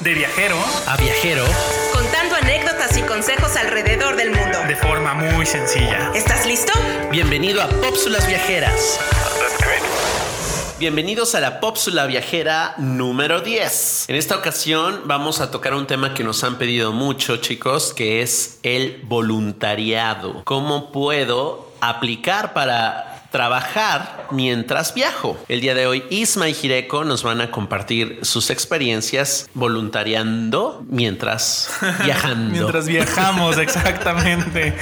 De viajero a viajero, contando anécdotas y consejos alrededor del mundo. de forma muy sencilla. ¿Estás listo? bienvenido a Pópsulas Viajeras. Bienvenidos a la Pópsula Viajera número 10. En esta ocasión vamos a tocar un tema que nos han pedido mucho, chicos, que es el voluntariado. ¿Cómo puedo aplicar para trabajar mientras viajo. El día de hoy Isma y Hireko nos van a compartir sus experiencias voluntariando mientras viajando. Mientras viajamos, exactamente.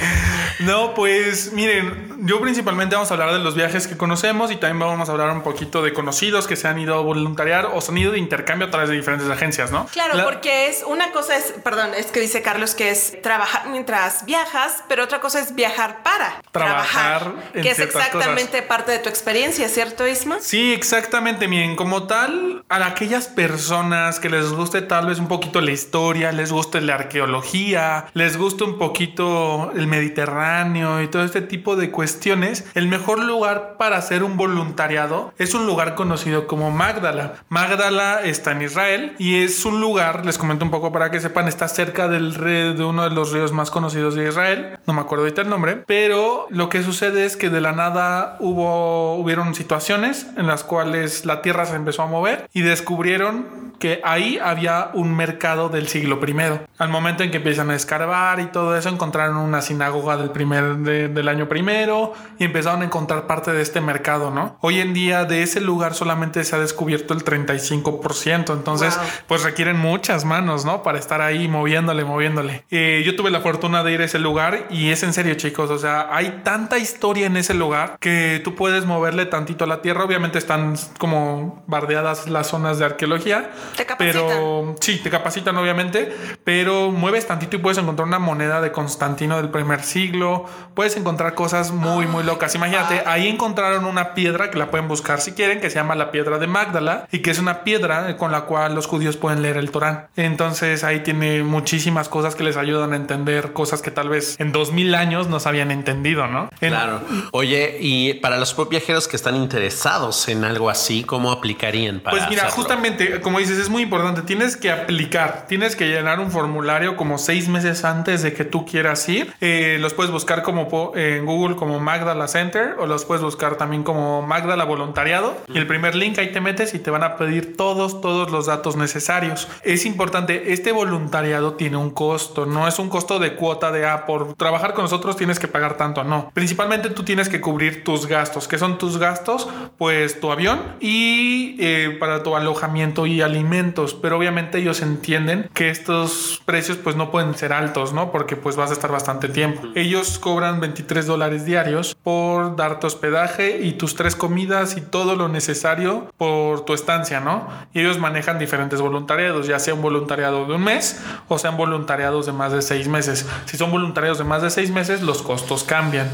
No, pues miren, yo principalmente vamos a hablar de los viajes que conocemos y también vamos a hablar un poquito de conocidos que se han ido a voluntariar o se han ido de intercambio a través de diferentes agencias, ¿no? Claro, La- porque es una cosa es, perdón, es que dice Carlos que es trabajar mientras viajas, pero otra cosa es viajar para Trabajar en que es ciertas parte de tu experiencia, ¿cierto, Isma? Sí, exactamente. Miren, como tal, a aquellas personas que les guste tal vez un poquito la historia, les guste la arqueología, les guste un poquito el Mediterráneo y todo este tipo de cuestiones, el mejor lugar para hacer un voluntariado es un lugar conocido como Magdala. Magdala está en Israel y es un lugar, les comento un poco para que sepan, está cerca del río, de uno de los ríos más conocidos de Israel. No me acuerdo ahorita el nombre, pero lo que sucede es que de la nada hubo hubieron situaciones en las cuales la tierra se empezó a mover y descubrieron que ahí había un mercado del siglo I. Al momento en que empiezan a escarbar y todo eso, encontraron una sinagoga del primer de- del año primero y empezaron a encontrar parte de este mercado, ¿no? Hoy en día de ese lugar solamente se ha descubierto el 35%, entonces Wow. pues requieren muchas manos, ¿no? Para estar ahí moviéndole, moviéndole. Eh, yo tuve la fortuna de ir a ese lugar y es en serio, chicos. O sea, hay tanta historia en ese lugar que tú puedes moverle tantito a la tierra. Obviamente están como bardeadas las zonas de arqueología. Te capacitan. Pero sí, te capacitan, obviamente. Pero mueves tantito y puedes encontrar una moneda de Constantino del primer siglo. Puedes encontrar cosas muy, muy locas. Imagínate, ahí encontraron una piedra que la pueden buscar si quieren, que se llama la piedra de Magdala y que es una piedra con la cual los judíos pueden leer el Torán. Entonces ahí tiene muchísimas cosas que les ayudan a entender cosas que tal vez en 2000 años no se habían entendido, ¿no? En- Claro. Oye, y para los viajeros que están interesados en algo así, ¿cómo aplicarían para Pues mira, hacerlo? justamente, como dices, es muy importante. Tienes que aplicar, tienes que llenar un formulario como seis meses antes de que tú quieras ir. Eh, los puedes buscar como en Google como Magdala Center o los puedes buscar también como Magdala Voluntariado. Y el primer link ahí te metes y te van a pedir todos, todos los datos necesarios. Es importante, este voluntariado tiene un costo, no es un costo de cuota de, ah, por trabajar con nosotros tienes que pagar tanto, no. Principalmente tú tienes que cubrir tus gastos. ¿Qué son tus gastos? Pues tu avión y eh, para tu alojamiento y alimentos. Pero obviamente ellos entienden que estos precios pues no pueden ser altos, ¿no? Porque pues vas a estar bastante tiempo. Ellos cobran 23 dólares diarios por darte hospedaje y tus tres comidas y todo lo necesario por tu estancia, ¿no? Y ellos manejan diferentes voluntariados, ya sea un voluntariado de un mes o sean voluntariados de más de seis meses. Si son voluntariados de más de seis meses, los costos cambian.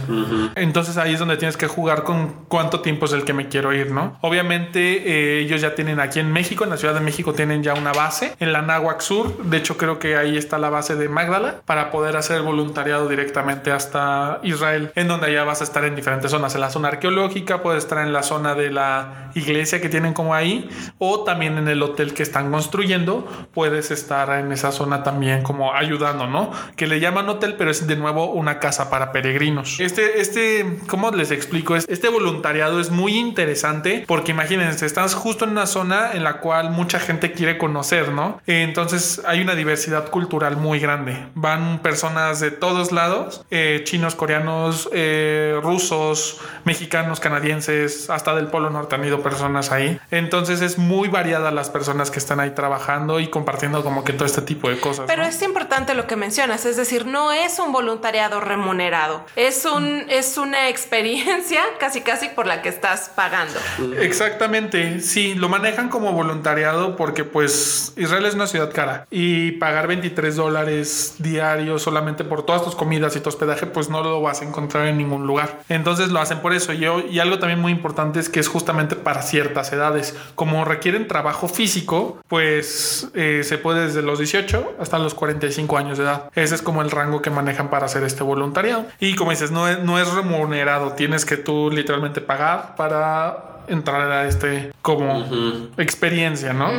Entonces ahí es donde tienes que jugar con cuánto tiempo es el que me quiero ir, ¿no? Obviamente eh, ellos ya tienen aquí en México, en la Ciudad de México tienen ya una base en la Náhuac Sur. De hecho creo que ahí está la base de Magdala para poder hacer voluntariado directamente hasta Israel, en donde ya vas a estar en diferentes zonas. En la zona arqueológica, puedes estar en la zona de la iglesia que tienen como ahí, o también en el hotel que están construyendo, puedes estar en esa zona también como ayudando, ¿no? Que le llaman hotel, pero es de nuevo una casa para peregrinos. Este, este, ¿cómo les explico? Es- Este voluntariado es muy interesante porque imagínense, estás justo en una zona en la cual mucha gente quiere conocer, ¿no? Entonces hay una diversidad cultural muy grande. Van personas de todos lados, eh, chinos, coreanos, eh, rusos, mexicanos, canadienses, hasta del Polo Norte han ido personas ahí. Entonces es muy variada las personas que están ahí trabajando y compartiendo como que todo este tipo de cosas. Pero ¿no? es importante lo que mencionas, es decir, no es un voluntariado remunerado, es un es una experiencia casi casi por la que estás pagando. Exactamente, sí, lo manejan como voluntariado porque pues Israel es una ciudad cara y pagar 23 dólares diarios solamente por todas tus comidas y tu hospedaje pues no lo vas a encontrar en ningún lugar. Entonces lo hacen por eso. Y, algo también muy importante es que es justamente para ciertas edades. Como requieren trabajo físico, pues eh, se puede desde los 18 hasta los 45 años de edad. Ese es como el rango que manejan para hacer este voluntariado. Y como dices, no es, no es remunerado, tienes que tú literalmente pagar para entrar a este como experiencia, ¿no?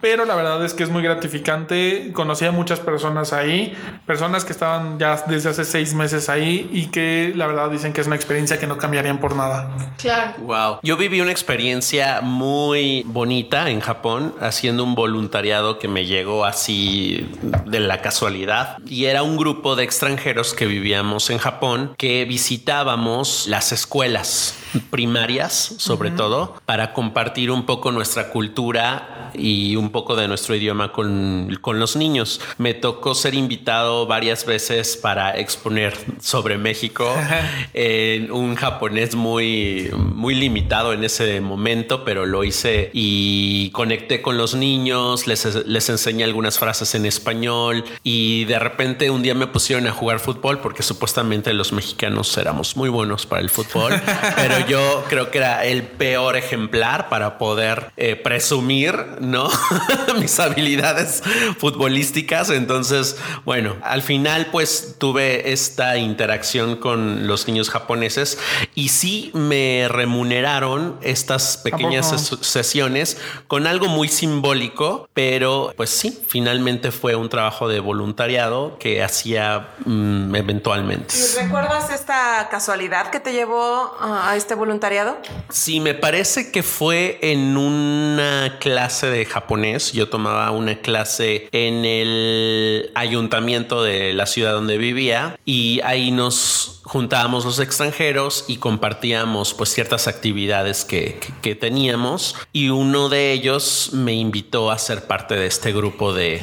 Pero la verdad es que es muy gratificante. Conocí a muchas personas ahí, personas que estaban ya desde hace seis meses ahí y que la verdad dicen que es una experiencia que no cambiarían por nada. Claro. Wow. Yo viví una experiencia muy bonita en Japón haciendo un voluntariado que me llegó así de la casualidad y era un grupo de extranjeros que vivíamos en Japón que visitábamos las escuelas primarias, sobre todo, para compartir un poco nuestra cultura y un poco de nuestro idioma con, con, los niños. Me tocó ser invitado varias veces para exponer sobre México en un japonés muy, muy limitado en ese momento, pero lo hice y conecté con los niños, les, les enseñé algunas frases en español y de repente un día me pusieron a jugar fútbol porque supuestamente los mexicanos éramos muy buenos para el fútbol, pero yo creo que era el peor ejemplar para poder eh, presumir, ¿no? Mis habilidades futbolísticas. Entonces, bueno, al final pues tuve esta interacción con los niños japoneses y sí me remuneraron estas pequeñas sesiones con algo muy simbólico, pero pues sí, finalmente fue un trabajo de voluntariado que hacía mm, eventualmente. ¿Y recuerdas esta casualidad que te llevó a este voluntariado? Sí, me parece que fue en una clase de japonés. Yo tomaba una clase en el ayuntamiento de la ciudad donde vivía y ahí nos juntábamos los extranjeros y compartíamos pues ciertas actividades que, que, teníamos. Y uno de ellos me invitó a ser parte de este grupo de,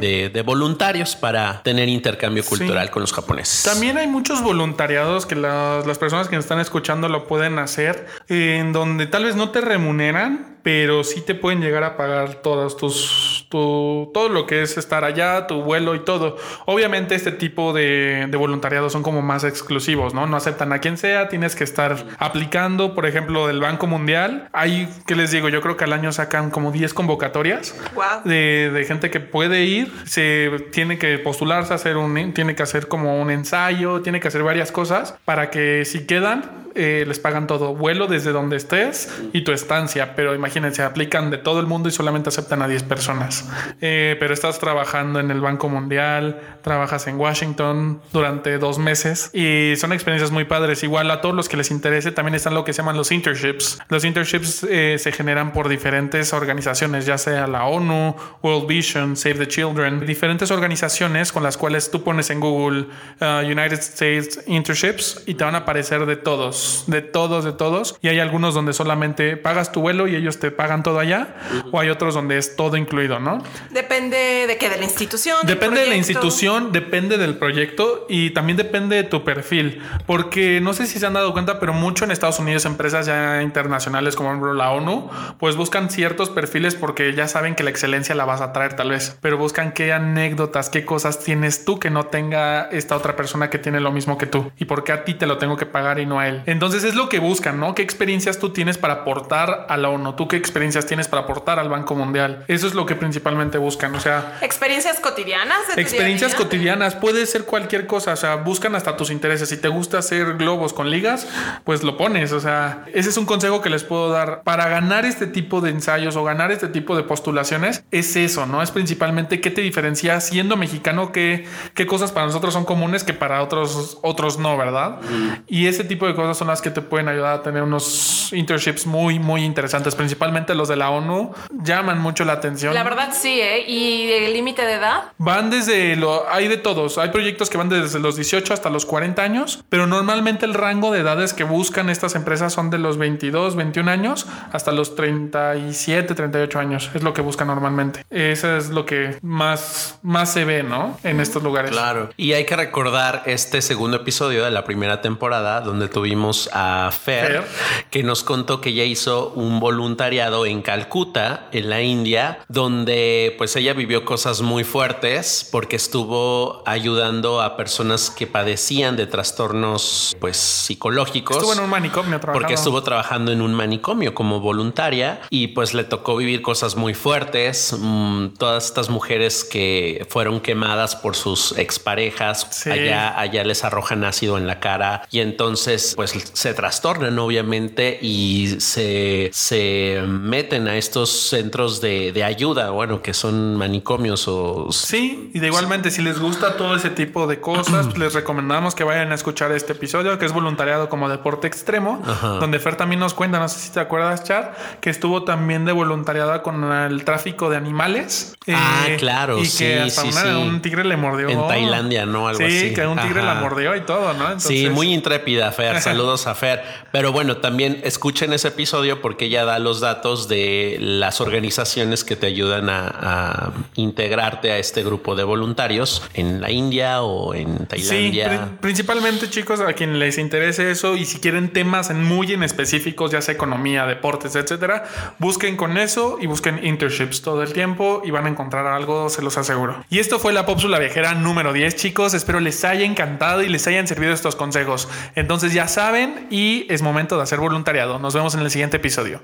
de, de voluntarios para tener intercambio cultural con los japoneses. También hay muchos voluntariados que las, las personas que nos están escuchando lo pueden hacer en donde tal vez no te remuneran, pero sí te pueden llegar a pagar todas tus, tu, todo lo que es estar allá, tu vuelo y todo. Obviamente este tipo de, de voluntariado son como más exclusivos, ¿no? No aceptan a quien sea, tienes que estar aplicando, por ejemplo, del Banco Mundial. Hay, ¿qué les digo? Yo creo que al año sacan como 10 convocatorias de, de, gente que puede ir, se tiene que postularse, hacer un, tiene que hacer como un ensayo, tiene que hacer varias cosas para que si quedan, eh, les pagan todo, vuelo desde donde estés y tu estancia, pero imagínense, aplican de todo el mundo y solamente aceptan a 10 personas. Eh, pero estás trabajando en el Banco Mundial, trabajas en Washington durante dos meses y son experiencias muy padres. Igual a todos los que les interese, también están lo que se llaman los internships. Los internships eh, se generan por diferentes organizaciones, ya sea la ONU, World Vision, Save the Children, diferentes organizaciones con las cuales tú pones en Google uh, United States Internships y te van a aparecer de todos de todos, de todos. Y hay algunos donde solamente pagas tu vuelo y ellos te pagan todo allá. O hay otros donde es todo incluido, ¿no? Depende de qué, de la institución. Depende de la institución, depende del proyecto y también depende de tu perfil. Porque no sé si se han dado cuenta, pero mucho en Estados Unidos, empresas ya internacionales como la ONU, pues buscan ciertos perfiles porque ya saben que la excelencia la vas a traer tal vez. Pero buscan qué anécdotas, qué cosas tienes tú que no tenga esta otra persona que tiene lo mismo que tú. Y por qué a ti te lo tengo que pagar y no a él. Entonces es lo que buscan, ¿no? ¿Qué experiencias tú tienes para aportar a la ONU? ¿Tú qué experiencias tienes para aportar al Banco Mundial? Eso es lo que principalmente buscan, o sea... Experiencias cotidianas. experiencias cotidianas, puede ser cualquier cosa, o sea, buscan hasta tus intereses. Si te gusta hacer globos con ligas, pues lo pones, o sea, ese es un consejo que les puedo dar. Para ganar este tipo de ensayos o ganar este tipo de postulaciones, es eso, ¿no? Es principalmente qué te diferencia siendo mexicano, qué, qué cosas para nosotros son comunes que para otros, otros no, ¿verdad? Y ese tipo de cosas son las que te pueden ayudar a tener unos internships muy, muy interesantes, principalmente los de la ONU, llaman mucho la atención. La verdad sí, ¿eh? ¿Y el límite de edad? Van desde lo, hay de todos, hay proyectos que van desde los 18 hasta los 40 años, pero normalmente el rango de edades que buscan estas empresas son de los 22, 21 años hasta los 37, 38 años, es lo que buscan normalmente. Eso es lo que más, más se ve, ¿no? En estos lugares. Claro. Y hay que recordar este segundo episodio de la primera temporada donde tuvimos a Fer, que nos contó que ella hizo un voluntariado en Calcuta, en la India, donde pues ella vivió cosas muy fuertes porque estuvo ayudando a personas que padecían de trastornos pues psicológicos. Estuvo en un manicomio trabajando. Porque estuvo trabajando en un manicomio como voluntaria y pues le tocó vivir cosas muy fuertes. Mm, todas estas mujeres que fueron quemadas por sus exparejas, allá, allá les arrojan ácido en la cara y entonces pues se trastornan obviamente y se, se meten a estos centros de, de ayuda, bueno, que son manicomios o... Sí, y de igualmente si les gusta todo ese tipo de cosas, les recomendamos que vayan a escuchar este episodio que es voluntariado como deporte extremo, donde Fer también nos cuenta, no sé si te acuerdas, Char, que estuvo también de voluntariado con el tráfico de animales. Ah, claro, y sí, que hasta sí, una- sí. un tigre le mordió. En Tailandia, ¿no? Algo sí, así. que un tigre Ajá. la mordió y todo, ¿no? Sí, Entonces- muy intrépida, Fer. Saludos a Fer. Pero bueno, también escuchen ese episodio porque ella da los datos de las organizaciones que te ayudan a, a integrarte a este grupo de voluntarios en la India o en Sí, Tailandia. pri- principalmente chicos, a quien les interese eso y si quieren temas muy en específicos, ya sea economía, deportes, etcétera, busquen con eso y busquen internships todo el tiempo y van a encontrar algo, se los aseguro. Y esto fue la Pópsula Viajera número 10, chicos. Espero les haya encantado y les hayan servido estos consejos. Entonces ya y es momento de hacer voluntariado. Nos vemos en el siguiente episodio.